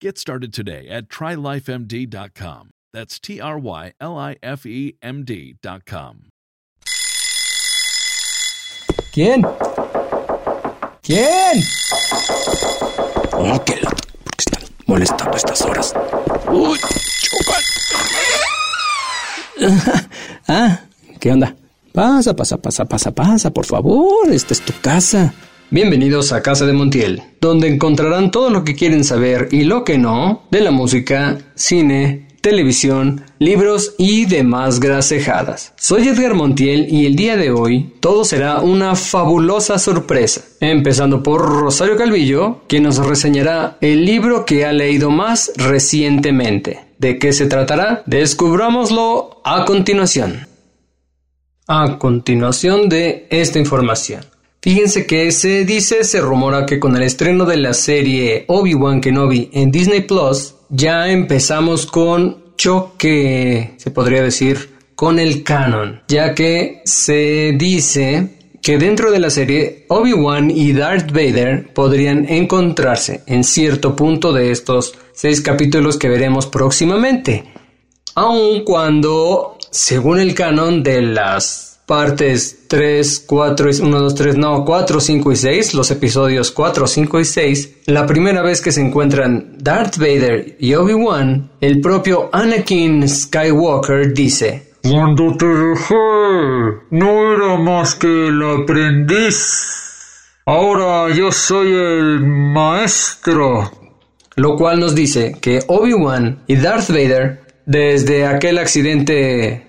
Get started today at trylifemd.com. That's T R Y L I F E M D.com. ¿Quién? ¿Quién? Oh, que la... porque están molestando a estas horas. Uy, chocan. ah, ¿qué onda? Pasa, pasa, pasa, pasa, pasa, por favor. Esta es tu casa. Bienvenidos a Casa de Montiel, donde encontrarán todo lo que quieren saber y lo que no de la música, cine, televisión, libros y demás grasejadas. Soy Edgar Montiel y el día de hoy todo será una fabulosa sorpresa. Empezando por Rosario Calvillo, quien nos reseñará el libro que ha leído más recientemente. ¿De qué se tratará? Descubrámoslo a continuación. A continuación de esta información. Fíjense que se dice, se rumora que con el estreno de la serie Obi-Wan Kenobi en Disney Plus, ya empezamos con choque, se podría decir, con el canon, ya que se dice que dentro de la serie Obi-Wan y Darth Vader podrían encontrarse en cierto punto de estos seis capítulos que veremos próximamente, aun cuando, según el canon de las partes 3, 4, 1, 2, 3, no, 4, 5 y 6, los episodios 4, 5 y 6, la primera vez que se encuentran Darth Vader y Obi-Wan, el propio Anakin Skywalker dice, Cuando te dejé, no era más que el aprendiz. Ahora yo soy el maestro. Lo cual nos dice que Obi-Wan y Darth Vader, desde aquel accidente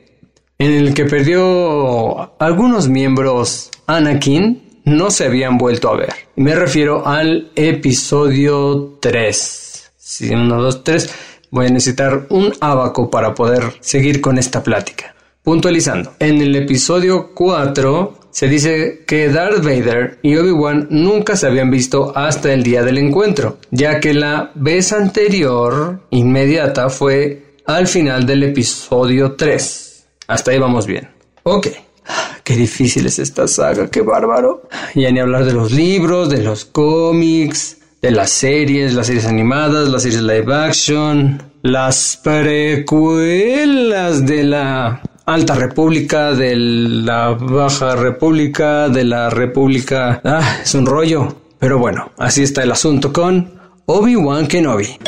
en el que perdió algunos miembros Anakin, no se habían vuelto a ver. Me refiero al episodio 3. Si 1, 2, 3. Voy a necesitar un abaco para poder seguir con esta plática. Puntualizando, en el episodio 4 se dice que Darth Vader y Obi-Wan nunca se habían visto hasta el día del encuentro, ya que la vez anterior, inmediata, fue al final del episodio 3. Hasta ahí vamos bien. Ok. Qué difícil es esta saga, qué bárbaro. Ya ni hablar de los libros, de los cómics, de las series, las series animadas, las series live action, las precuelas de la Alta República, de la Baja República, de la República... Ah, es un rollo. Pero bueno, así está el asunto con Obi-Wan Kenobi.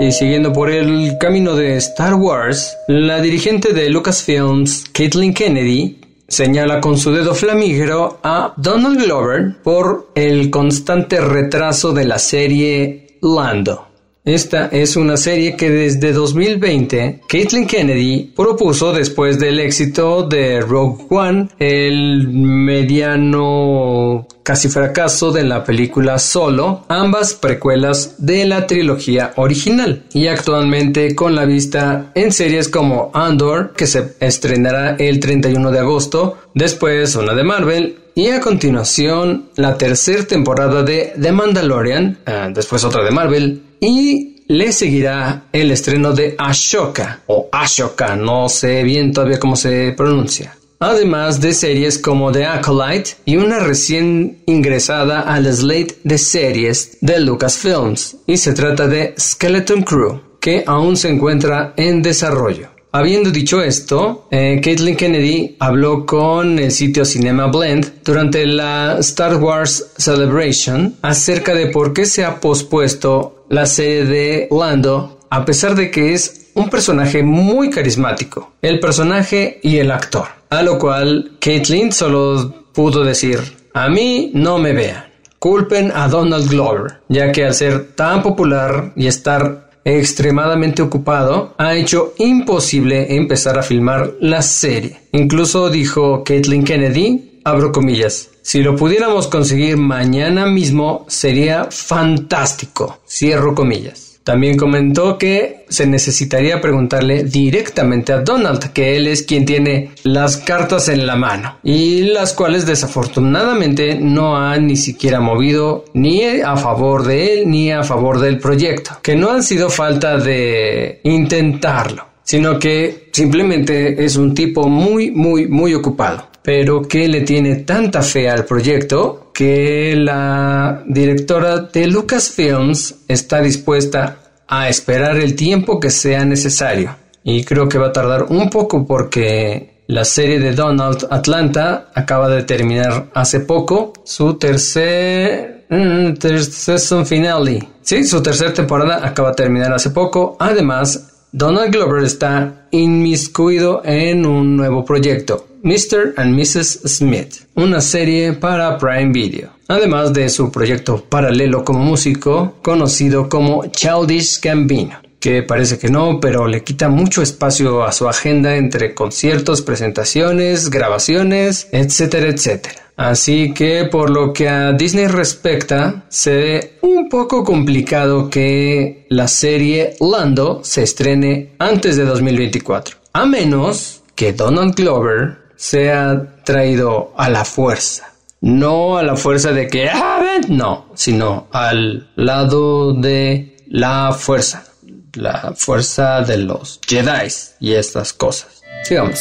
Y siguiendo por el camino de Star Wars, la dirigente de Lucasfilms, Kathleen Kennedy, señala con su dedo flamígero a Donald Glover por el constante retraso de la serie Lando. Esta es una serie que desde 2020 Caitlin Kennedy propuso después del éxito de Rogue One, el mediano casi fracaso de la película Solo, ambas precuelas de la trilogía original y actualmente con la vista en series como Andor que se estrenará el 31 de agosto, después una de Marvel y a continuación la tercera temporada de The Mandalorian, eh, después otra de Marvel y le seguirá el estreno de Ashoka o Ashoka, no sé bien todavía cómo se pronuncia. Además de series como The Acolyte y una recién ingresada al slate de series de Lucasfilms, y se trata de Skeleton Crew, que aún se encuentra en desarrollo. Habiendo dicho esto, eh, Caitlin Kennedy habló con el sitio Cinema Blend durante la Star Wars Celebration acerca de por qué se ha pospuesto la serie de Lando, a pesar de que es un personaje muy carismático, el personaje y el actor. A lo cual Caitlin solo pudo decir, a mí no me vean. Culpen a Donald Glover, ya que al ser tan popular y estar extremadamente ocupado, ha hecho imposible empezar a filmar la serie. Incluso dijo Caitlin Kennedy, abro comillas, si lo pudiéramos conseguir mañana mismo sería fantástico, cierro comillas. También comentó que se necesitaría preguntarle directamente a Donald, que él es quien tiene las cartas en la mano, y las cuales desafortunadamente no han ni siquiera movido ni a favor de él ni a favor del proyecto, que no han sido falta de intentarlo, sino que simplemente es un tipo muy, muy, muy ocupado pero que le tiene tanta fe al proyecto que la directora de Lucasfilms está dispuesta a esperar el tiempo que sea necesario. Y creo que va a tardar un poco porque la serie de Donald Atlanta acaba de terminar hace poco su tercer, mm, finale. Sí, su tercera temporada acaba de terminar hace poco. Además, Donald Glover está inmiscuido en un nuevo proyecto, Mr. and Mrs. Smith, una serie para Prime Video, además de su proyecto paralelo como músico conocido como Childish Gambino que parece que no, pero le quita mucho espacio a su agenda entre conciertos, presentaciones, grabaciones, etcétera, etcétera. Así que por lo que a Disney respecta, se ve un poco complicado que la serie Lando se estrene antes de 2024. A menos que Donald Glover sea traído a la fuerza. No a la fuerza de que, ah, ven, no, sino al lado de la fuerza la fuerza de los Jedi y estas cosas. Sigamos.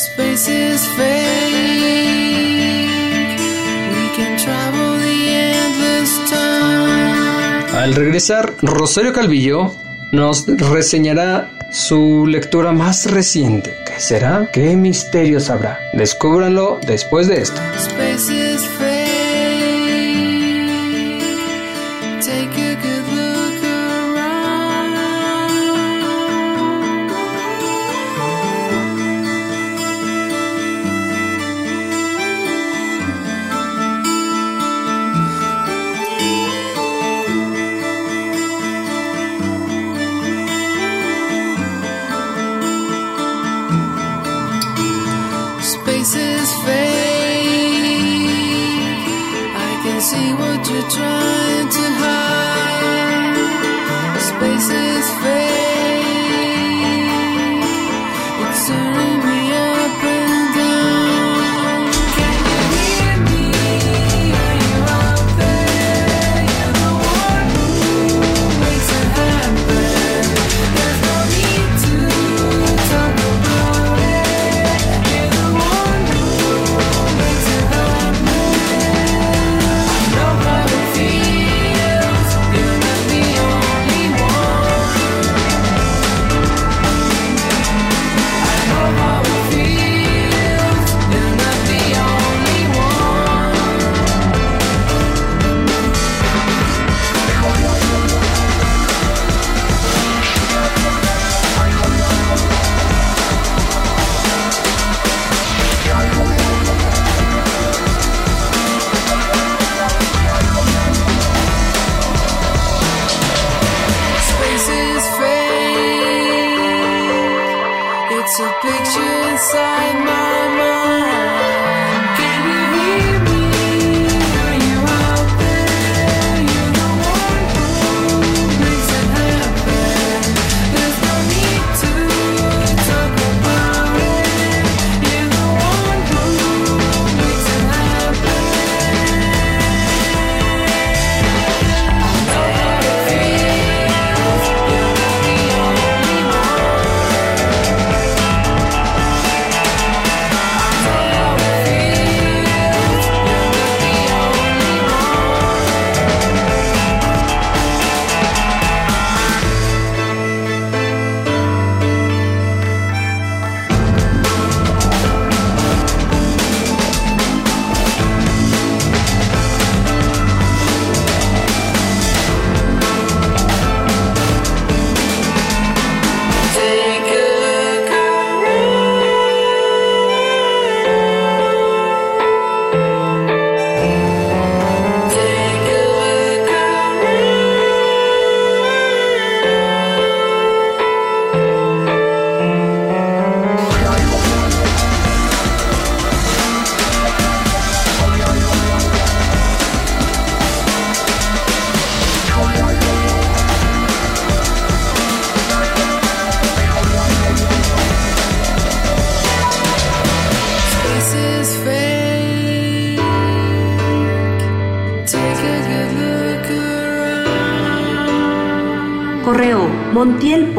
Al regresar, Rosario Calvillo nos reseñará su lectura más reciente. ¿Qué será? ¿Qué misterios habrá? Descúbranlo después de esto. try.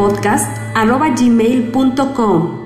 montielpodcast.gmail.com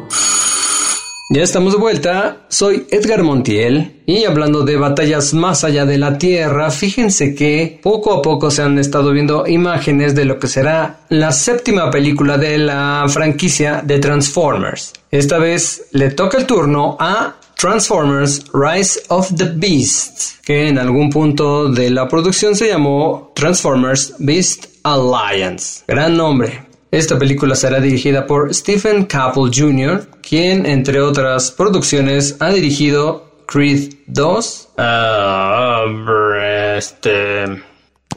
Ya estamos de vuelta, soy Edgar Montiel y hablando de batallas más allá de la Tierra, fíjense que poco a poco se han estado viendo imágenes de lo que será la séptima película de la franquicia de Transformers. Esta vez le toca el turno a Transformers Rise of the Beast, que en algún punto de la producción se llamó Transformers Beast Alliance. Gran nombre. Esta película será dirigida por Stephen Caple Jr., quien, entre otras producciones, ha dirigido Creed 2. Ah, este.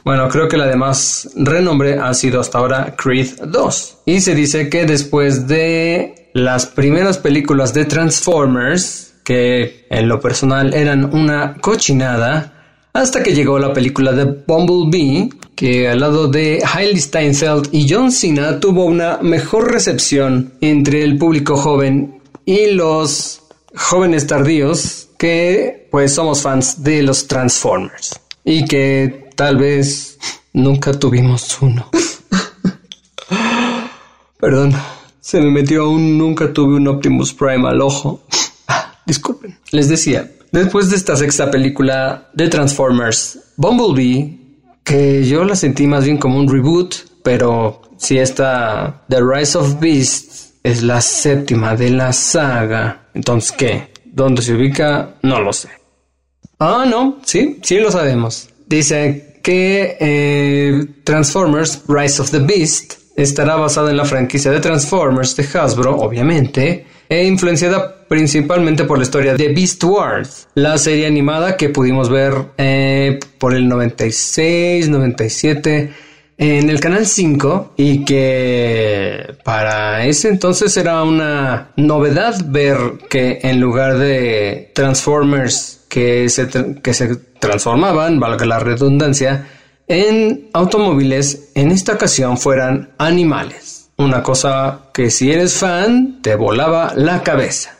Bueno, creo que la de más renombre ha sido hasta ahora Creed 2. Y se dice que después de las primeras películas de Transformers, que en lo personal eran una cochinada, hasta que llegó la película de Bumblebee, que al lado de Hailey Steinfeld y John Cena tuvo una mejor recepción entre el público joven y los jóvenes tardíos que pues somos fans de los Transformers y que tal vez nunca tuvimos uno. Perdón, se me metió un nunca tuve un Optimus Prime al ojo. Disculpen. Les decía, después de esta sexta película de Transformers, Bumblebee, que yo la sentí más bien como un reboot, pero si esta The Rise of Beasts es la séptima de la saga, entonces ¿qué? ¿Dónde se ubica? No lo sé. Ah, no, sí, sí lo sabemos. Dice que eh, Transformers Rise of the Beast estará basada en la franquicia de Transformers de Hasbro, obviamente, e influenciada principalmente por la historia de Beast Wars, la serie animada que pudimos ver eh, por el 96, 97 en el canal 5 y que para ese entonces era una novedad ver que en lugar de Transformers que se, que se transformaban, valga la redundancia, en automóviles en esta ocasión fueran animales. Una cosa que si eres fan te volaba la cabeza.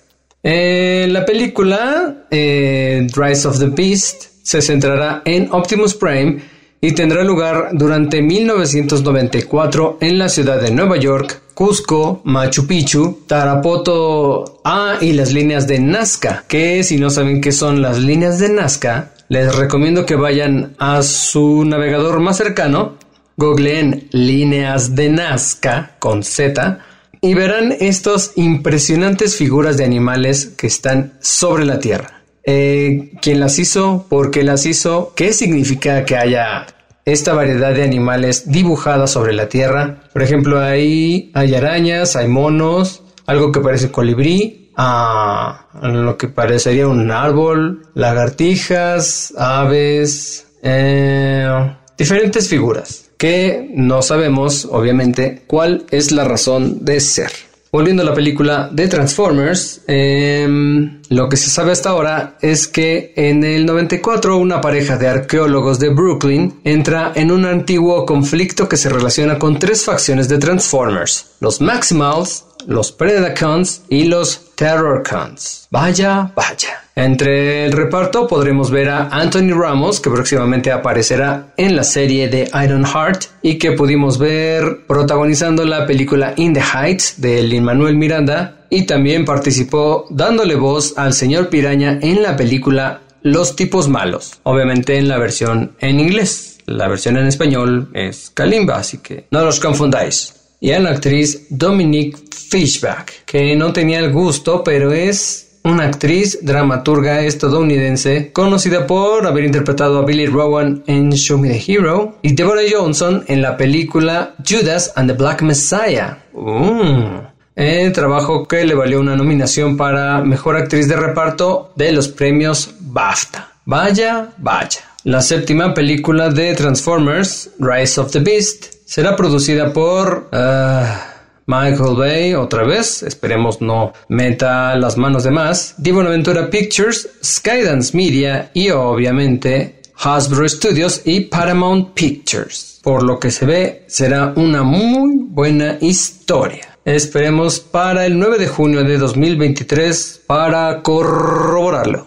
Eh, la película eh, Rise of the Beast se centrará en Optimus Prime y tendrá lugar durante 1994 en la ciudad de Nueva York, Cusco, Machu Picchu, Tarapoto A y las líneas de Nazca, que si no saben qué son las líneas de Nazca, les recomiendo que vayan a su navegador más cercano googleen líneas de Nazca con Z y verán estas impresionantes figuras de animales que están sobre la Tierra. Eh, ¿Quién las hizo? ¿Por qué las hizo? ¿Qué significa que haya esta variedad de animales dibujadas sobre la Tierra? Por ejemplo, ahí hay arañas, hay monos, algo que parece colibrí, a ah, lo que parecería un árbol, lagartijas, aves, eh, diferentes figuras que no sabemos, obviamente, cuál es la razón de ser. Volviendo a la película de Transformers, em, lo que se sabe hasta ahora es que en el 94 una pareja de arqueólogos de Brooklyn entra en un antiguo conflicto que se relaciona con tres facciones de Transformers, los Maximals, los Predacons y los Terrorcons. Vaya, vaya. Entre el reparto podremos ver a Anthony Ramos, que próximamente aparecerá en la serie de Iron Heart y que pudimos ver protagonizando la película In the Heights de Lin Manuel Miranda y también participó dándole voz al señor Piraña en la película Los tipos malos, obviamente en la versión en inglés. La versión en español es Kalimba, así que no los confundáis y a la actriz Dominique Fishback, que no tenía el gusto, pero es una actriz dramaturga estadounidense conocida por haber interpretado a Billy Rowan en Show Me the Hero y Deborah Johnson en la película Judas and the Black Messiah. Mm. El trabajo que le valió una nominación para Mejor Actriz de Reparto de los premios BAFTA. Vaya, vaya. La séptima película de Transformers, Rise of the Beast, será producida por ah, Michael Bay otra vez, esperemos no meta las manos de más, Divo Aventura Pictures, Skydance Media y obviamente Hasbro Studios y Paramount Pictures. Por lo que se ve, será una muy buena historia. Esperemos para el 9 de junio de 2023 para corroborarlo.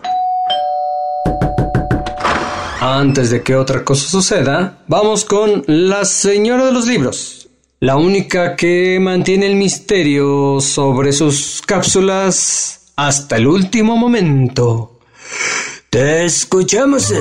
Antes de que otra cosa suceda, vamos con La Señora de los Libros. la única que mantiene el misterio sobre sus cápsulas hasta el último momento. Te escuchamos.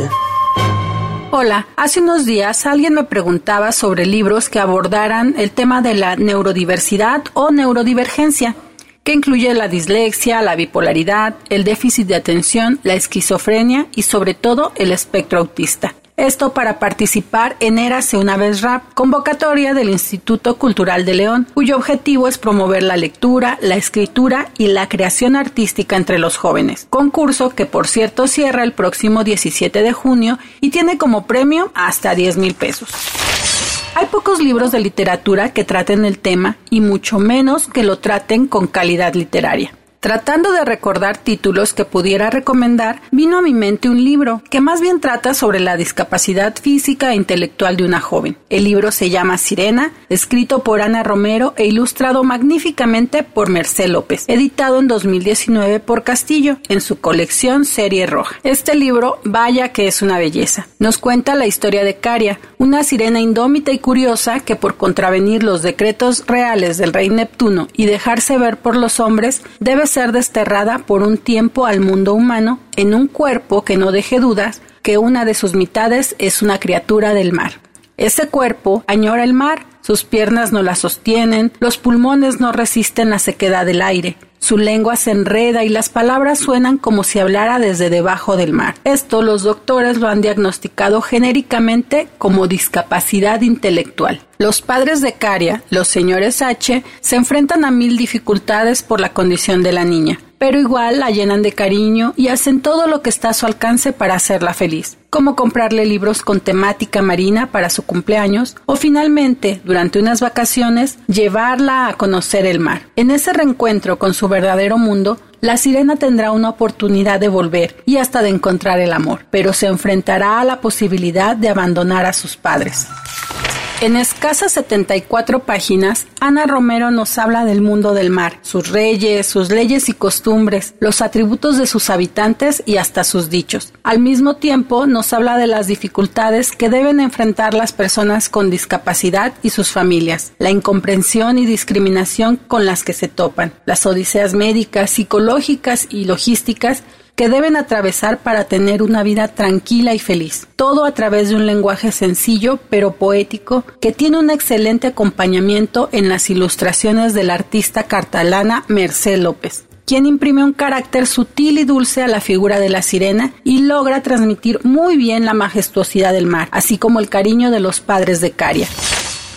Hola, hace unos días alguien me preguntaba sobre libros que abordaran el tema de la neurodiversidad o neurodivergencia, que incluye la dislexia, la bipolaridad, el déficit de atención, la esquizofrenia y sobre todo el espectro autista. Esto para participar en Érase una vez rap, convocatoria del Instituto Cultural de León, cuyo objetivo es promover la lectura, la escritura y la creación artística entre los jóvenes. Concurso que por cierto cierra el próximo 17 de junio y tiene como premio hasta 10 mil pesos. Hay pocos libros de literatura que traten el tema y mucho menos que lo traten con calidad literaria. Tratando de recordar títulos que pudiera recomendar, vino a mi mente un libro que más bien trata sobre la discapacidad física e intelectual de una joven. El libro se llama Sirena, escrito por Ana Romero e ilustrado magníficamente por Mercé López, editado en 2019 por Castillo en su colección Serie Roja. Este libro, vaya que es una belleza. Nos cuenta la historia de Caria, una sirena indómita y curiosa que por contravenir los decretos reales del rey Neptuno y dejarse ver por los hombres, debe ser desterrada por un tiempo al mundo humano en un cuerpo que no deje dudas que una de sus mitades es una criatura del mar. Ese cuerpo añora el mar, sus piernas no la sostienen, los pulmones no resisten la sequedad del aire, su lengua se enreda y las palabras suenan como si hablara desde debajo del mar. Esto los doctores lo han diagnosticado genéricamente como discapacidad intelectual. Los padres de Caria, los señores H, se enfrentan a mil dificultades por la condición de la niña pero igual la llenan de cariño y hacen todo lo que está a su alcance para hacerla feliz, como comprarle libros con temática marina para su cumpleaños o finalmente, durante unas vacaciones, llevarla a conocer el mar. En ese reencuentro con su verdadero mundo, la sirena tendrá una oportunidad de volver y hasta de encontrar el amor, pero se enfrentará a la posibilidad de abandonar a sus padres. En escasas 74 páginas, Ana Romero nos habla del mundo del mar, sus reyes, sus leyes y costumbres, los atributos de sus habitantes y hasta sus dichos. Al mismo tiempo, nos habla de las dificultades que deben enfrentar las personas con discapacidad y sus familias, la incomprensión y discriminación con las que se topan, las odiseas médicas, psicológicas y logísticas que deben atravesar para tener una vida tranquila y feliz. Todo a través de un lenguaje sencillo pero poético que tiene un excelente acompañamiento en las ilustraciones de la artista cartalana Mercé López quien imprime un carácter sutil y dulce a la figura de la sirena y logra transmitir muy bien la majestuosidad del mar, así como el cariño de los padres de Caria.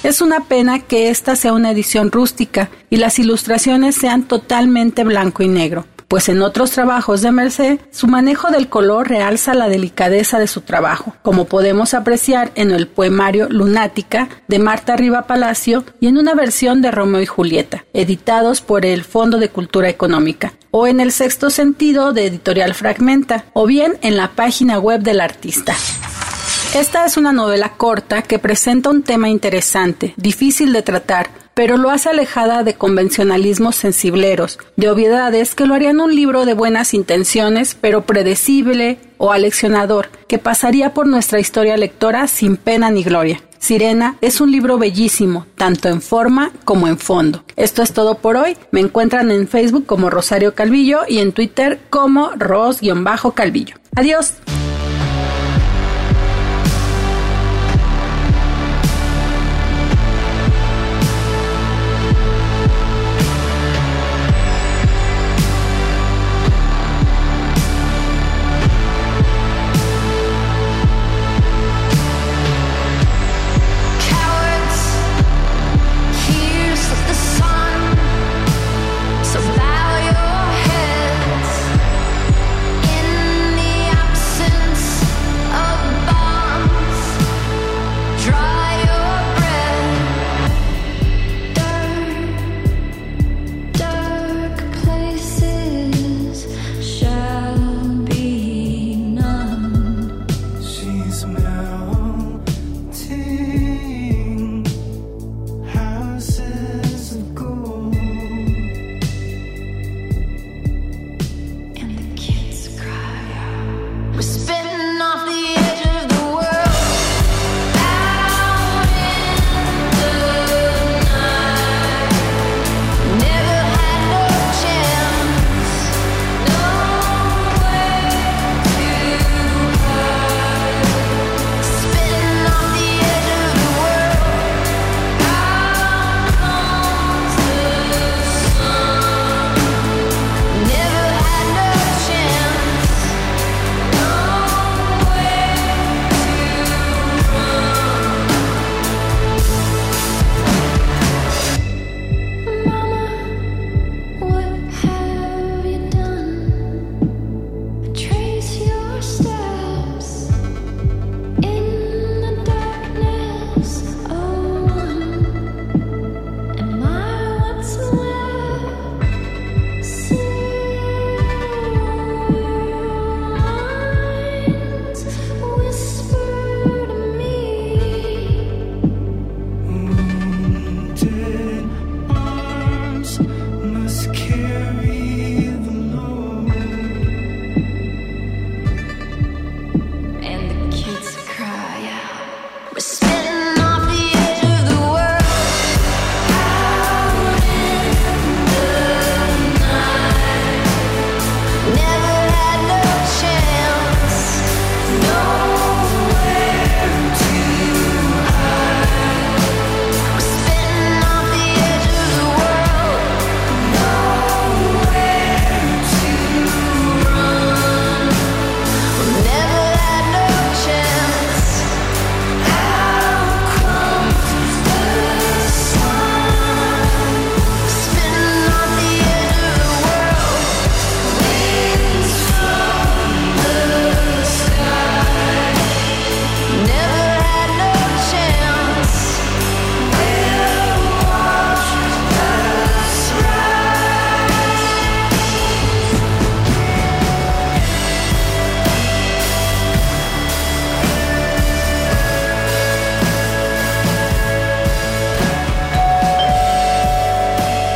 Es una pena que esta sea una edición rústica y las ilustraciones sean totalmente blanco y negro pues en otros trabajos de Merced su manejo del color realza la delicadeza de su trabajo, como podemos apreciar en el poemario Lunática de Marta Riva Palacio y en una versión de Romeo y Julieta, editados por el Fondo de Cultura Económica, o en el sexto sentido de Editorial Fragmenta, o bien en la página web del artista. Esta es una novela corta que presenta un tema interesante, difícil de tratar, pero lo hace alejada de convencionalismos sensibleros, de obviedades que lo harían un libro de buenas intenciones, pero predecible o aleccionador, que pasaría por nuestra historia lectora sin pena ni gloria. Sirena es un libro bellísimo, tanto en forma como en fondo. Esto es todo por hoy. Me encuentran en Facebook como Rosario Calvillo y en Twitter como Ros-Calvillo. Adiós.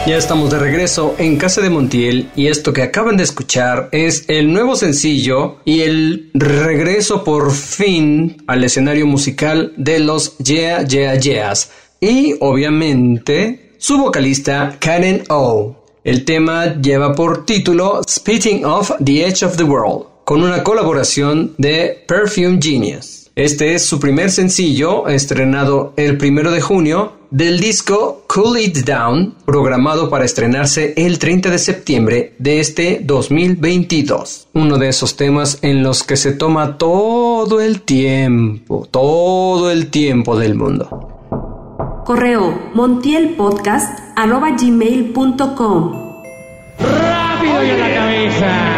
Ya estamos de regreso en Casa de Montiel y esto que acaban de escuchar es el nuevo sencillo y el regreso por fin al escenario musical de los Yeah Yeah Yeahs y obviamente su vocalista Karen O. El tema lleva por título Spitting Off the Edge of the World con una colaboración de Perfume Genius. Este es su primer sencillo estrenado el primero de junio del disco Cool It Down, programado para estrenarse el 30 de septiembre de este 2022. Uno de esos temas en los que se toma todo el tiempo, todo el tiempo del mundo. Correo montielpodcast.gmail.com ¡Rápido y a la cabeza!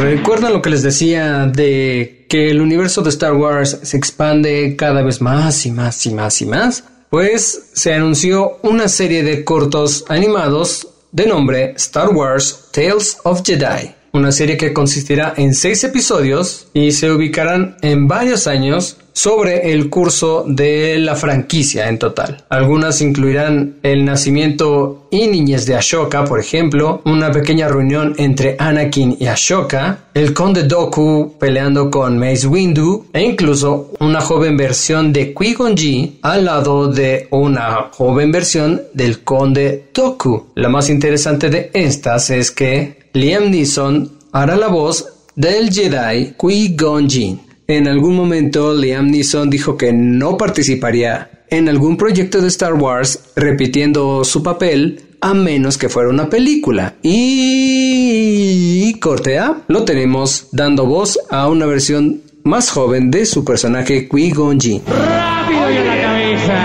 ¿Recuerdan lo que les decía de que el universo de Star Wars se expande cada vez más y más y más y más? pues se anunció una serie de cortos animados de nombre Star Wars Tales of Jedi, una serie que consistirá en seis episodios y se ubicarán en varios años sobre el curso de la franquicia en total. Algunas incluirán el nacimiento y niñez de Ashoka, por ejemplo, una pequeña reunión entre Anakin y Ashoka, el conde Doku peleando con Mace Windu e incluso una joven versión de Qui-Gon al lado de una joven versión del conde Doku. La más interesante de estas es que Liam Neeson hará la voz del Jedi Qui-Gon en algún momento Liam Neeson dijo que no participaría en algún proyecto de Star Wars repitiendo su papel a menos que fuera una película. Y corte A, lo tenemos dando voz a una versión más joven de su personaje Qui-Gon ¡Rápido y a la cabeza!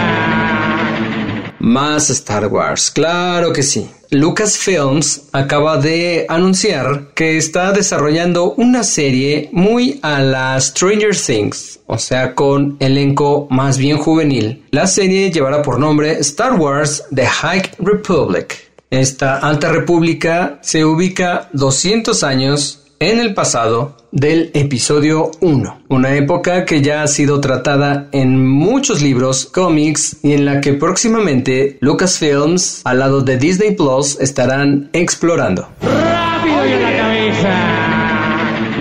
Más Star Wars, claro que sí. Lucasfilms acaba de anunciar que está desarrollando una serie muy a la Stranger Things, o sea, con elenco más bien juvenil. La serie llevará por nombre Star Wars The High Republic. Esta alta república se ubica 200 años en el pasado del episodio 1, una época que ya ha sido tratada en muchos libros, cómics y en la que próximamente Lucasfilms al lado de Disney Plus estarán explorando. ¡Rápido y a la cabeza!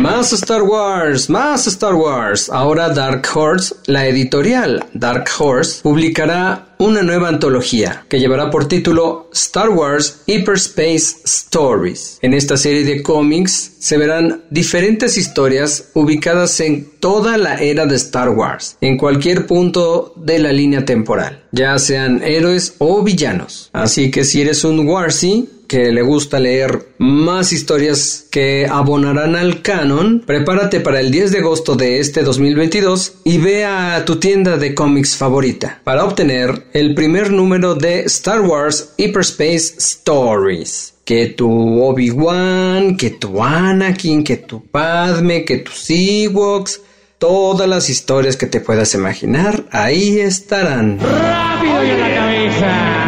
Más Star Wars, más Star Wars. Ahora Dark Horse, la editorial Dark Horse, publicará una nueva antología que llevará por título Star Wars Hyperspace Stories. En esta serie de cómics se verán diferentes historias ubicadas en toda la era de Star Wars, en cualquier punto de la línea temporal, ya sean héroes o villanos. Así que si eres un Warsy, que le gusta leer más historias que abonarán al canon, prepárate para el 10 de agosto de este 2022 y ve a tu tienda de cómics favorita para obtener el primer número de Star Wars Hyperspace Stories. Que tu Obi-Wan, que tu Anakin, que tu Padme, que tus Ewoks, todas las historias que te puedas imaginar, ahí estarán. ¡Rápido y a la cabeza!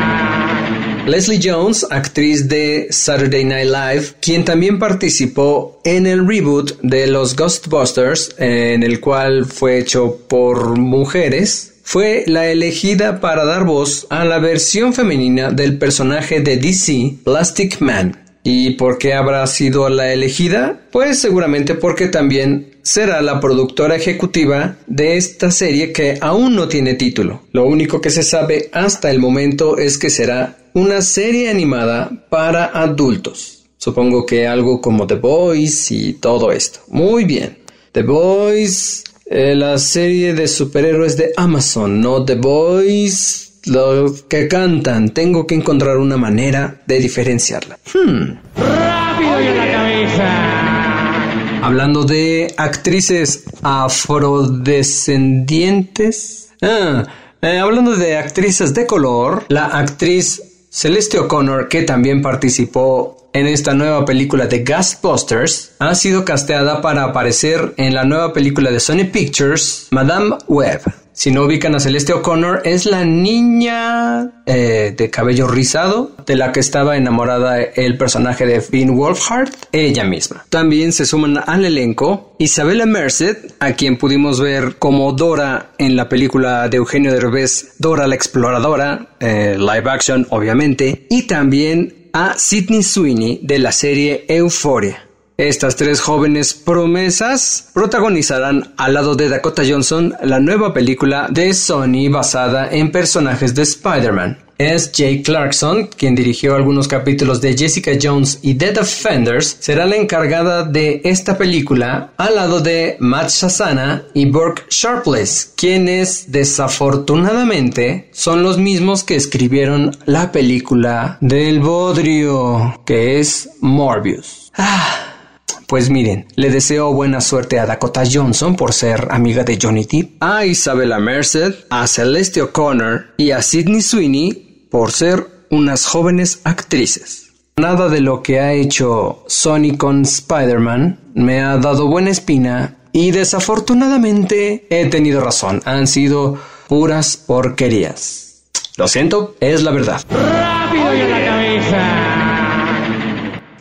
Leslie Jones, actriz de Saturday Night Live, quien también participó en el reboot de los Ghostbusters, en el cual fue hecho por mujeres, fue la elegida para dar voz a la versión femenina del personaje de DC, Plastic Man. ¿Y por qué habrá sido la elegida? Pues seguramente porque también será la productora ejecutiva de esta serie que aún no tiene título. Lo único que se sabe hasta el momento es que será una serie animada para adultos. Supongo que algo como The Boys y todo esto. Muy bien. The Boys, eh, la serie de superhéroes de Amazon, no The Boys, los que cantan. Tengo que encontrar una manera de diferenciarla. Hmm. ¡Rápido y a la cabeza! Hablando de actrices afrodescendientes. Ah, eh, hablando de actrices de color, la actriz Celeste O'Connor, que también participó en esta nueva película de Ghostbusters, ha sido casteada para aparecer en la nueva película de Sony Pictures, Madame Web. Si no ubican a Celeste O'Connor, es la niña eh, de cabello rizado de la que estaba enamorada el personaje de Finn Wolfhard, ella misma. También se suman al elenco Isabella Merced, a quien pudimos ver como Dora en la película de Eugenio Derbez, Dora la Exploradora, eh, live action obviamente, y también a Sidney Sweeney de la serie Euphoria. Estas tres jóvenes promesas protagonizarán al lado de Dakota Johnson la nueva película de Sony basada en personajes de Spider-Man. Es Jay Clarkson, quien dirigió algunos capítulos de Jessica Jones y The Defenders, será la encargada de esta película al lado de Matt Shazana y Burke Sharpless, quienes desafortunadamente son los mismos que escribieron la película del Bodrio, que es Morbius. Ah. Pues miren, le deseo buena suerte a Dakota Johnson por ser amiga de Johnny Depp, a Isabella Merced, a Celeste O'Connor y a Sidney Sweeney por ser unas jóvenes actrices. Nada de lo que ha hecho Sony con Spider-Man me ha dado buena espina y desafortunadamente he tenido razón. Han sido puras porquerías. Lo siento, es la verdad. ¡Rápido y la!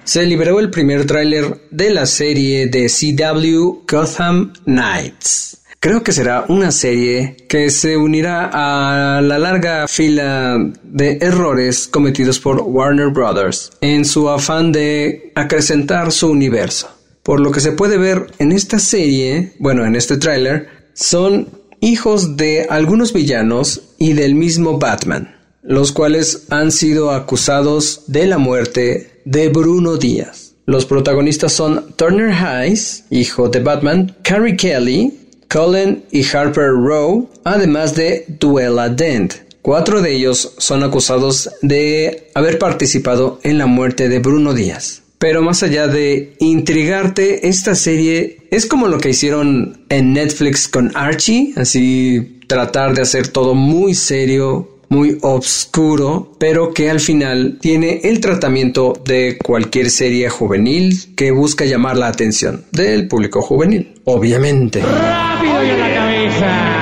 Se liberó el primer tráiler de la serie de CW Gotham Knights. Creo que será una serie que se unirá a la larga fila de errores cometidos por Warner Brothers en su afán de acrecentar su universo. Por lo que se puede ver en esta serie, bueno, en este tráiler, son hijos de algunos villanos y del mismo Batman, los cuales han sido acusados de la muerte de Bruno Díaz. Los protagonistas son Turner Hayes, hijo de Batman, Carrie Kelly, Colin y Harper Rowe, además de Duela Dent. Cuatro de ellos son acusados de haber participado en la muerte de Bruno Díaz. Pero más allá de intrigarte, esta serie es como lo que hicieron en Netflix con Archie, así tratar de hacer todo muy serio, muy obscuro, pero que al final tiene el tratamiento de cualquier serie juvenil que busca llamar la atención del público juvenil. Obviamente. ¡Rápido y a la cabeza!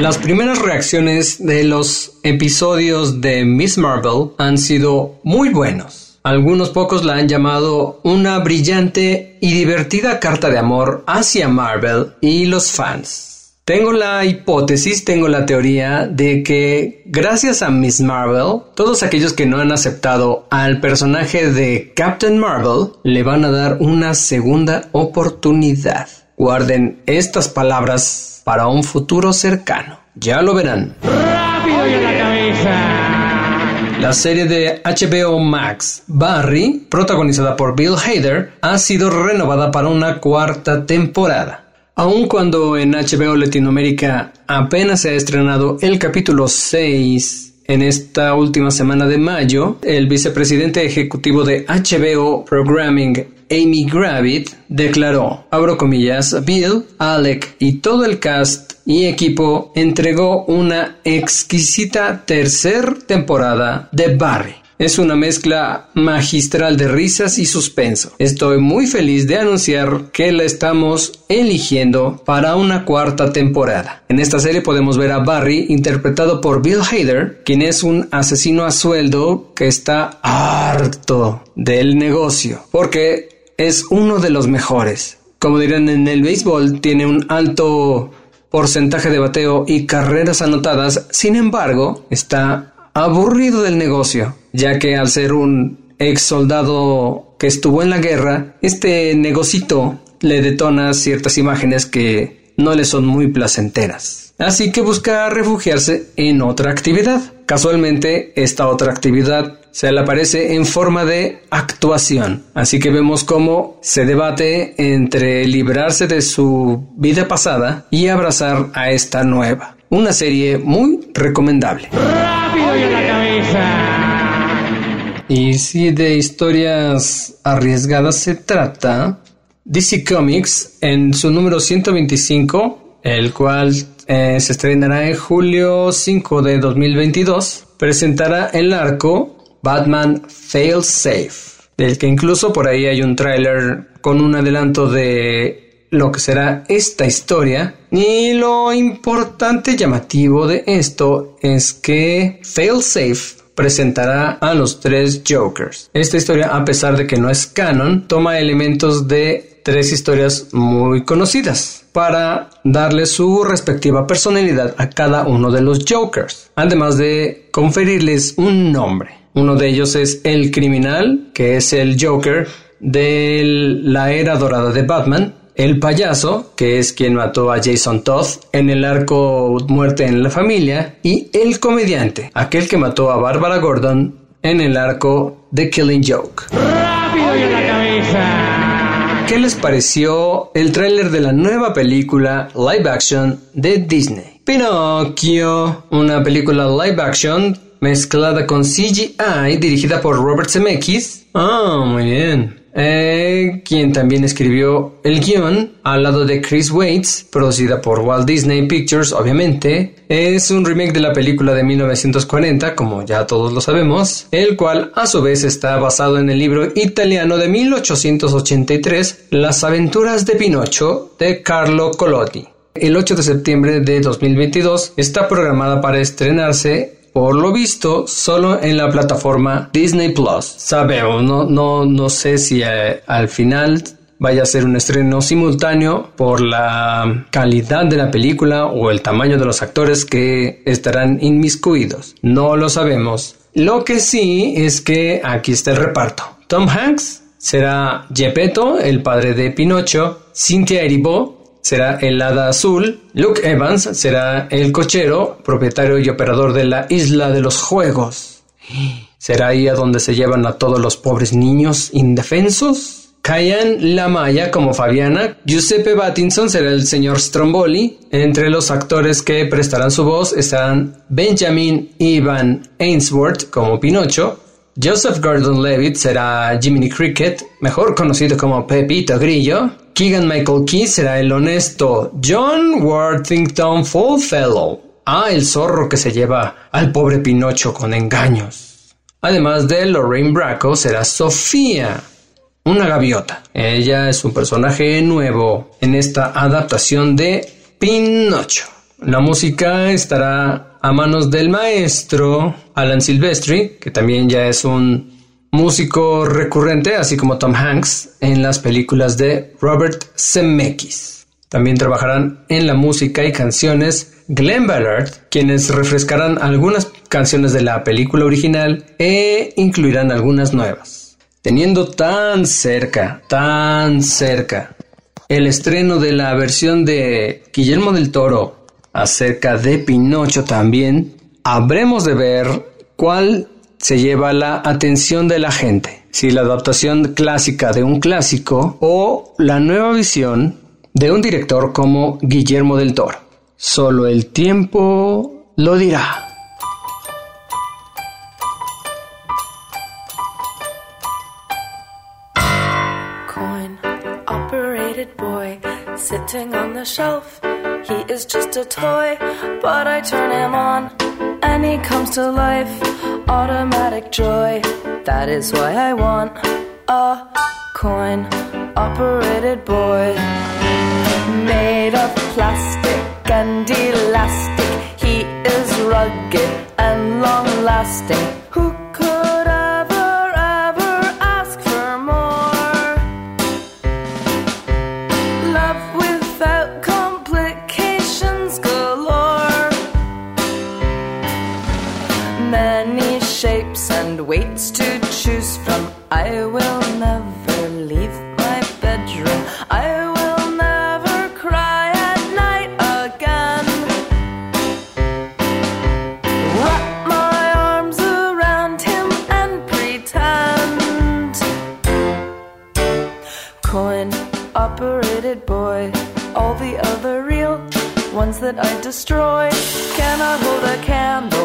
Las primeras reacciones de los episodios de Miss Marvel han sido muy buenos. Algunos pocos la han llamado una brillante y divertida carta de amor hacia Marvel y los fans. Tengo la hipótesis, tengo la teoría de que gracias a Miss Marvel, todos aquellos que no han aceptado al personaje de Captain Marvel le van a dar una segunda oportunidad. Guarden estas palabras para un futuro cercano. Ya lo verán. ¡Rápido y a la cabeza! La serie de HBO Max, Barry, protagonizada por Bill Hader, ha sido renovada para una cuarta temporada. Aun cuando en HBO Latinoamérica apenas se ha estrenado el capítulo 6 en esta última semana de mayo, el vicepresidente ejecutivo de HBO Programming, Amy Gravit, declaró, abro comillas, Bill, Alec y todo el cast y equipo entregó una exquisita tercer temporada de Barry. Es una mezcla magistral de risas y suspenso. Estoy muy feliz de anunciar que la estamos eligiendo para una cuarta temporada. En esta serie podemos ver a Barry interpretado por Bill Hader, quien es un asesino a sueldo que está harto del negocio, porque es uno de los mejores. Como dirán en el béisbol, tiene un alto porcentaje de bateo y carreras anotadas, sin embargo, está aburrido del negocio, ya que al ser un ex soldado que estuvo en la guerra, este negocito le detona ciertas imágenes que no le son muy placenteras. Así que busca refugiarse en otra actividad. Casualmente, esta otra actividad se le aparece en forma de actuación. Así que vemos cómo se debate entre librarse de su vida pasada y abrazar a esta nueva. Una serie muy recomendable. ¡Rápido y a la cabeza! Y si de historias arriesgadas se trata, DC Comics en su número 125, el cual eh, se estrenará en julio 5 de 2022, presentará el arco Batman Fail Safe, del que incluso por ahí hay un tráiler con un adelanto de lo que será esta historia. Y lo importante y llamativo de esto es que Failsafe presentará a los tres Jokers. Esta historia, a pesar de que no es canon, toma elementos de tres historias muy conocidas para darle su respectiva personalidad a cada uno de los Jokers, además de conferirles un nombre. Uno de ellos es el criminal, que es el Joker de la era dorada de Batman, el payaso, que es quien mató a Jason Todd en el arco Muerte en la Familia, y el comediante, aquel que mató a Barbara Gordon en el arco The Killing Joke. ¡Rápido en la cabeza! ¿Qué les pareció el tráiler de la nueva película live action de Disney? Pinocchio, una película live action mezclada con CGI dirigida por Robert Zemeckis. Ah, muy bien. Eh, quien también escribió el guion al lado de Chris Waits, producida por Walt Disney Pictures, obviamente. Es un remake de la película de 1940, como ya todos lo sabemos, el cual a su vez está basado en el libro italiano de 1883, Las aventuras de Pinocho, de Carlo Collodi. El 8 de septiembre de 2022 está programada para estrenarse por lo visto, solo en la plataforma Disney Plus. Sabemos, no, no, no sé si eh, al final vaya a ser un estreno simultáneo por la calidad de la película o el tamaño de los actores que estarán inmiscuidos. No lo sabemos. Lo que sí es que aquí está el reparto. Tom Hanks será Gepetto, el padre de Pinocho, Cynthia Erivo, será el hada azul. Luke Evans será el cochero, propietario y operador de la isla de los juegos. ¿Será ahí a donde se llevan a todos los pobres niños indefensos? Kayan Lamaya como Fabiana, Giuseppe Battinson será el señor Stromboli. Entre los actores que prestarán su voz estarán Benjamin Ivan Ainsworth como Pinocho, Joseph Gordon-Levitt será Jiminy Cricket, mejor conocido como Pepito Grillo. Keegan Michael Key será el honesto John Worthington Fullfellow. Ah, el zorro que se lleva al pobre Pinocho con engaños. Además de Lorraine Bracco será Sofía, una gaviota. Ella es un personaje nuevo en esta adaptación de Pinocho. La música estará a manos del maestro Alan Silvestri, que también ya es un músico recurrente, así como Tom Hanks, en las películas de Robert Zemeckis. También trabajarán en la música y canciones Glenn Ballard, quienes refrescarán algunas canciones de la película original e incluirán algunas nuevas. Teniendo tan cerca, tan cerca, el estreno de la versión de Guillermo del Toro acerca de Pinocho también, habremos de ver cuál se lleva la atención de la gente. Si la adaptación clásica de un clásico o la nueva visión de un director como Guillermo del Toro. Solo el tiempo lo dirá. Coin operated boy sitting on the shelf. A toy, but I turn him on and he comes to life. Automatic joy, that is why I want a coin operated boy. Made of plastic and elastic, he is rugged and long lasting. I will never leave my bedroom. I will never cry at night again. Wrap my arms around him and pretend. Coin operated boy. All the other real ones that I destroy cannot hold a candle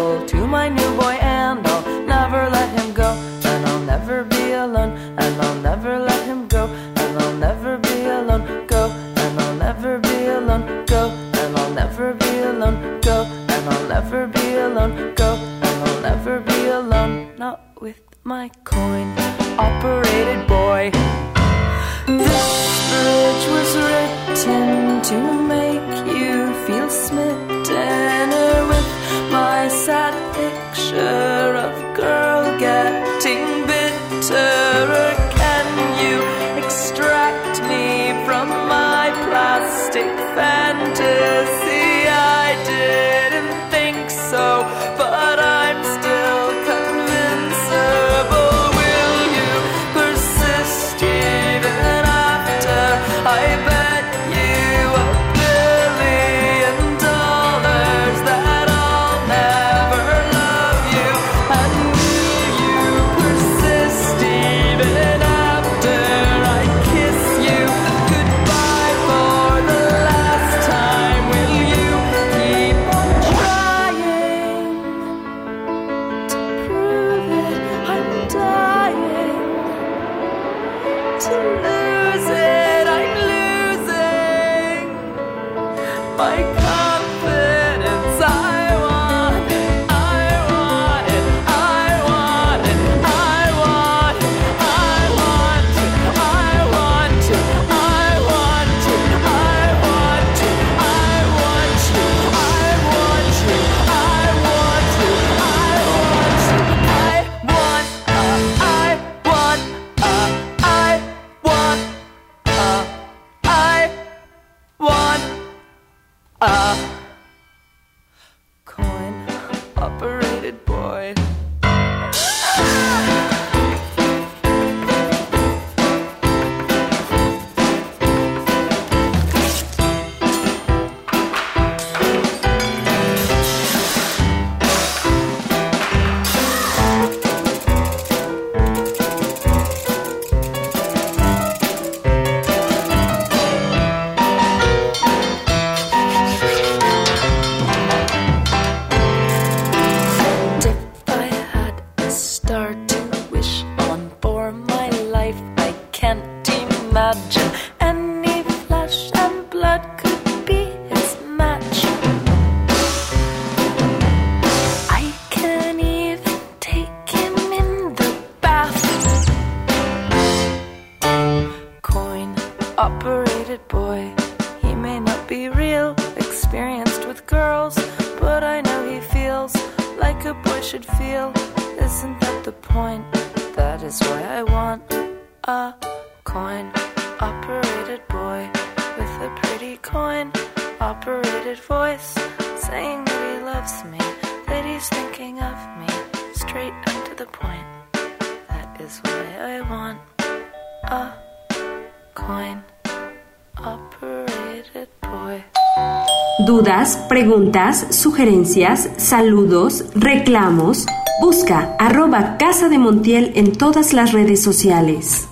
alone, go, and I'll never be alone, go, and I'll never be alone, not with my coin operated boy. This bridge was written to make you feel smitten with my sad picture. Preguntas, sugerencias, saludos, reclamos. Busca arroba Casa de Montiel en todas las redes sociales.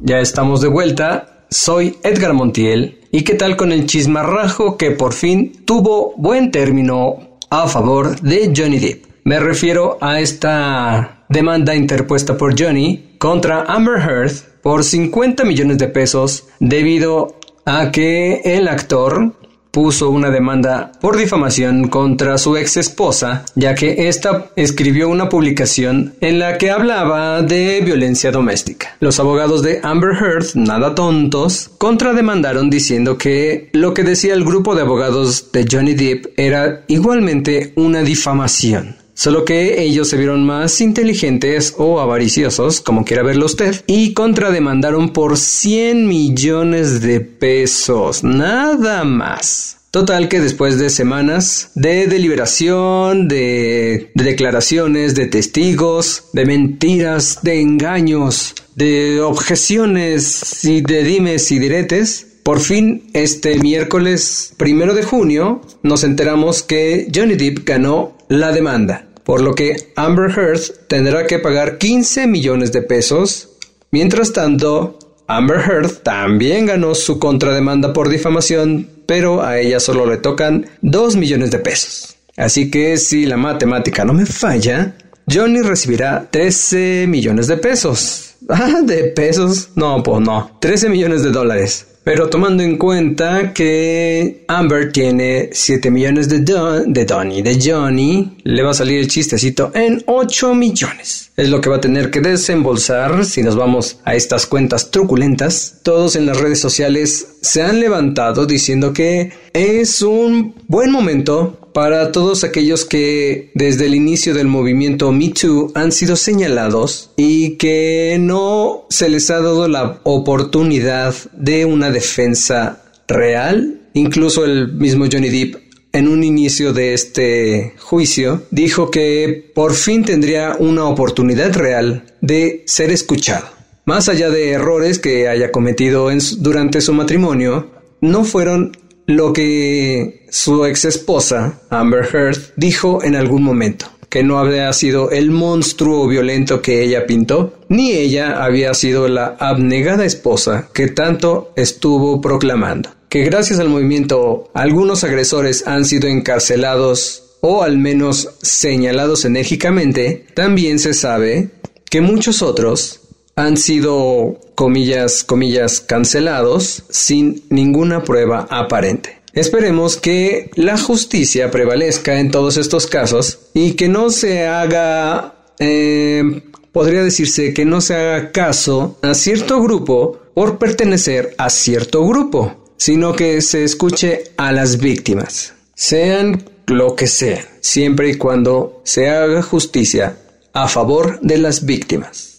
Ya estamos de vuelta. Soy Edgar Montiel. ¿Y qué tal con el chismarrajo que por fin tuvo buen término a favor de Johnny Depp? Me refiero a esta demanda interpuesta por Johnny contra Amber Heard por 50 millones de pesos debido a que el actor puso una demanda por difamación contra su ex esposa, ya que ésta escribió una publicación en la que hablaba de violencia doméstica. Los abogados de Amber Heard, nada tontos, contrademandaron diciendo que lo que decía el grupo de abogados de Johnny Depp era igualmente una difamación. Solo que ellos se vieron más inteligentes o avariciosos, como quiera verlo usted, y contrademandaron por 100 millones de pesos, nada más. Total que después de semanas de deliberación, de, de, declaraciones, de testigos, de mentiras, de engaños, de objeciones y de dimes y diretes, por fin este miércoles primero de junio nos enteramos que Johnny Depp ganó la demanda por lo que Amber Heard tendrá que pagar 15 millones de pesos. Mientras tanto, Amber Heard también ganó su contrademanda por difamación, pero a ella solo le tocan 2 millones de pesos. Así que si la matemática no me falla, Johnny recibirá 13 millones de pesos. Ah, de pesos. No, pues no. 13 millones de dólares. Pero tomando en cuenta que Amber tiene 7 millones de, de Donny, de Johnny, le va a salir el chistecito en 8 millones. Es lo que va a tener que desembolsar si nos vamos a estas cuentas truculentas. Todos en las redes sociales se han levantado diciendo que es un buen momento para todos aquellos que desde el inicio del movimiento Me Too han sido señalados y que no se les ha dado la oportunidad de una defensa real. Incluso el mismo Johnny Depp en un inicio de este juicio dijo que por fin tendría una oportunidad real de ser escuchado. Más allá de errores que haya cometido durante su matrimonio, no fueron lo que su ex esposa, Amber Heard, dijo en algún momento que no había sido el monstruo violento que ella pintó, ni ella había sido la abnegada esposa que tanto estuvo proclamando. Que gracias al movimiento algunos agresores han sido encarcelados o al menos señalados enérgicamente, también se sabe que muchos otros han sido, comillas, comillas, cancelados sin ninguna prueba aparente. Esperemos que la justicia prevalezca en todos estos casos y que no se haga, eh, podría decirse que no se haga caso a cierto grupo por pertenecer a cierto grupo, sino que se escuche a las víctimas, sean lo que sean, siempre y cuando se haga justicia a favor de las víctimas.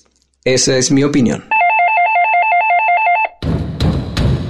Esa es mi opinión.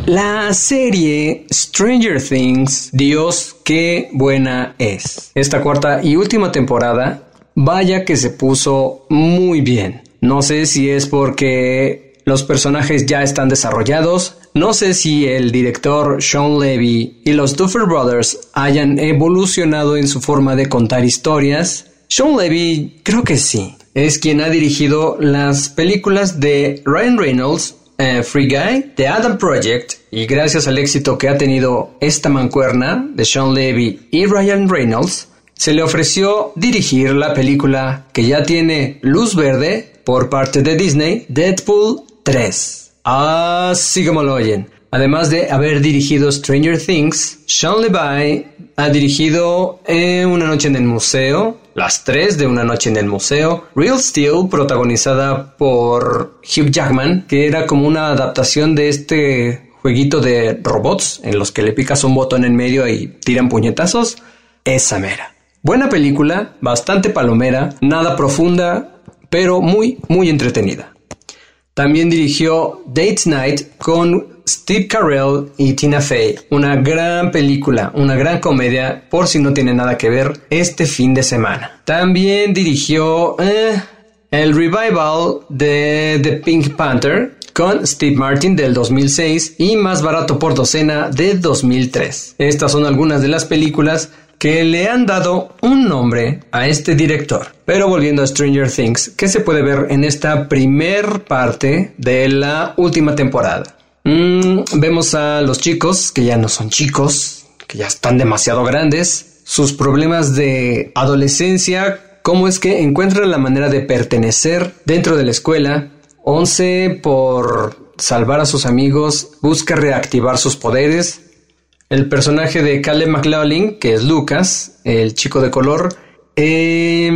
La serie Stranger Things, Dios, qué buena es. Esta cuarta y última temporada, vaya que se puso muy bien. No sé si es porque los personajes ya están desarrollados, no sé si el director Sean Levy y los Duffer Brothers hayan evolucionado en su forma de contar historias. Sean Levy creo que sí. Es quien ha dirigido las películas de Ryan Reynolds eh, Free Guy, The Adam Project, y gracias al éxito que ha tenido esta mancuerna de Sean Levy y Ryan Reynolds, se le ofreció dirigir la película que ya tiene luz verde por parte de Disney, Deadpool 3. Así como lo oyen. Además de haber dirigido Stranger Things, Sean Levy ha dirigido eh, Una noche en el museo, las tres de Una noche en el museo, Real Steel, protagonizada por Hugh Jackman, que era como una adaptación de este jueguito de robots en los que le picas un botón en medio y tiran puñetazos, esa mera. Buena película, bastante palomera, nada profunda, pero muy, muy entretenida. También dirigió Date Night con Steve Carell y Tina Fey. Una gran película, una gran comedia, por si no tiene nada que ver, este fin de semana. También dirigió eh, el revival de The Pink Panther con Steve Martin del 2006 y Más barato por docena de 2003. Estas son algunas de las películas que le han dado un nombre a este director. Pero volviendo a Stranger Things, ¿qué se puede ver en esta primer parte de la última temporada? Mm, vemos a los chicos, que ya no son chicos, que ya están demasiado grandes, sus problemas de adolescencia, cómo es que encuentran la manera de pertenecer dentro de la escuela. Once, por salvar a sus amigos, busca reactivar sus poderes. El personaje de Caleb McLaughlin, que es Lucas, el chico de color, eh,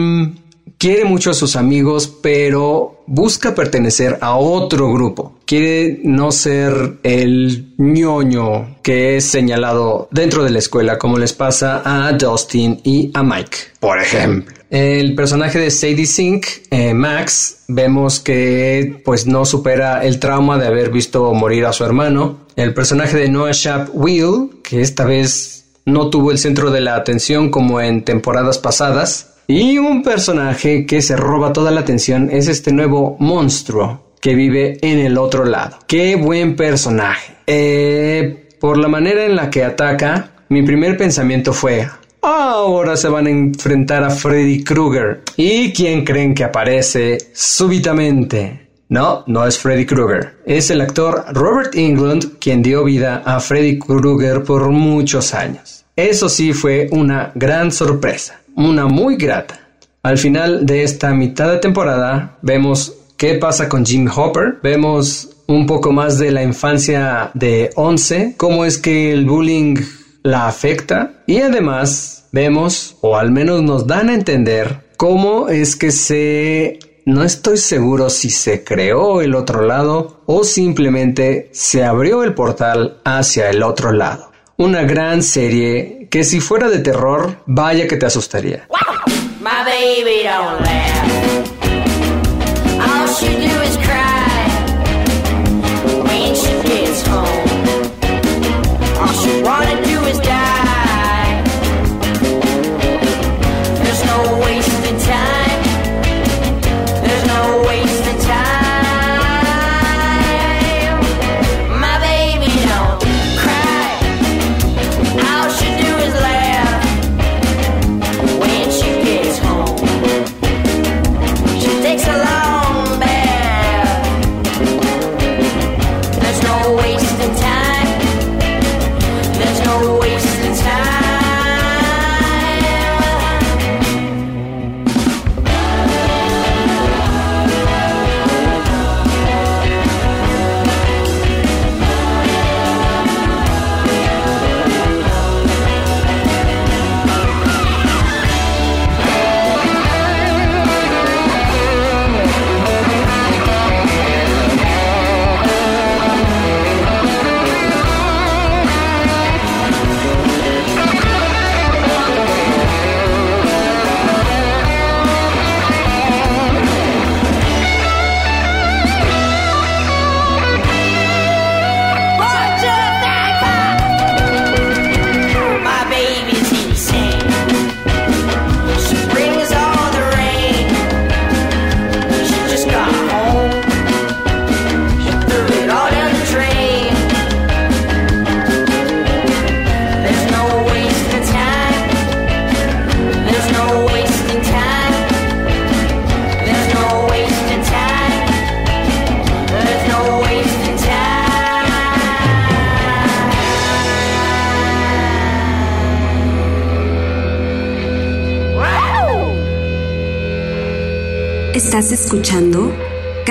quiere mucho a sus amigos, pero busca pertenecer a otro grupo. Quiere no ser el ñoño que es señalado dentro de la escuela, como les pasa a Dustin y a Mike, por ejemplo. El personaje de Sadie Sink, eh, Max, vemos que pues no supera el trauma de haber visto morir a su hermano. El personaje de Noah Shap Will, que esta vez no tuvo el centro de la atención como en temporadas pasadas, y un personaje que se roba toda la atención es este nuevo monstruo que vive en el otro lado. Qué buen personaje. Eh, por la manera en la que ataca, mi primer pensamiento fue, ahora se van a enfrentar a Freddy Krueger. ¿Y quién creen que aparece súbitamente? No, no es Freddy Krueger. Es el actor Robert Englund quien dio vida a Freddy Krueger por muchos años. Eso sí fue una gran sorpresa una muy grata. Al final de esta mitad de temporada vemos qué pasa con Jim Hopper, vemos un poco más de la infancia de Once, cómo es que el bullying la afecta. Y además vemos, o al menos nos dan a entender, cómo es que se... No estoy seguro si se creó el otro lado o simplemente se abrió el portal hacia el otro lado. Una gran serie que si fuera de terror, vaya que te asustaría.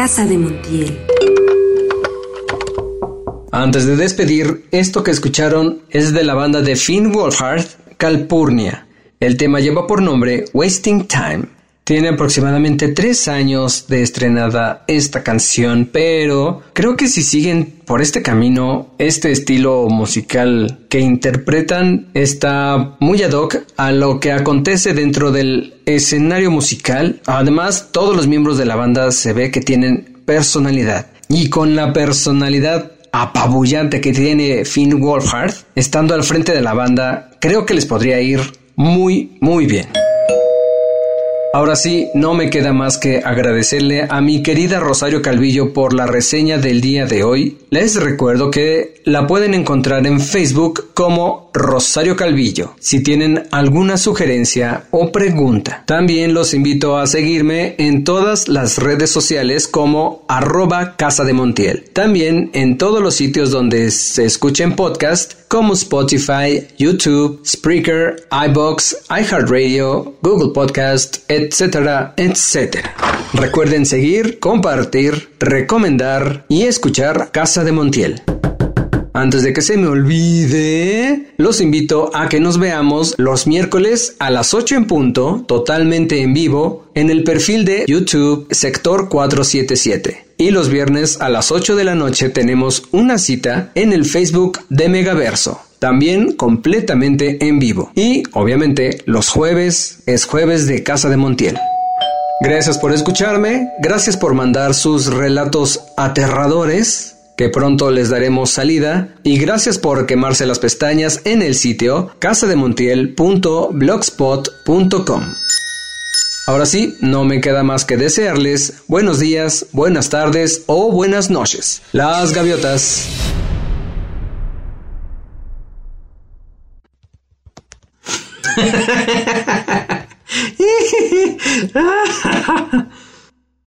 Casa de Montiel. Antes de despedir, esto que escucharon es de la banda de Finn Wolfhard, Calpurnia. El tema lleva por nombre Wasting Time. Tiene aproximadamente tres años de estrenada esta canción, pero creo que si siguen por este camino, este estilo musical que interpretan está muy ad hoc a lo que acontece dentro del escenario musical. Además, todos los miembros de la banda se ve que tienen personalidad. Y con la personalidad apabullante que tiene Finn Wolfhard, estando al frente de la banda, creo que les podría ir muy, muy bien. Ahora sí, no me queda más que agradecerle a mi querida Rosario Calvillo por la reseña del día de hoy. Les recuerdo que la pueden encontrar en Facebook como Rosario Calvillo, si tienen alguna sugerencia o pregunta. También los invito a seguirme en todas las redes sociales como arroba Casa de Montiel. También en todos los sitios donde se escuchen podcast como Spotify, YouTube, Spreaker, iBox, iHeartRadio, Google Podcast, etcétera, etcétera. Recuerden seguir, compartir, recomendar y escuchar Casa de Montiel. Antes de que se me olvide, los invito a que nos veamos los miércoles a las 8 en punto, totalmente en vivo, en el perfil de YouTube Sector 477. Y los viernes a las 8 de la noche tenemos una cita en el Facebook de Megaverso también completamente en vivo. Y obviamente los jueves es jueves de Casa de Montiel. Gracias por escucharme, gracias por mandar sus relatos aterradores, que pronto les daremos salida, y gracias por quemarse las pestañas en el sitio casademontiel.blogspot.com. Ahora sí, no me queda más que desearles buenos días, buenas tardes o buenas noches. Las gaviotas.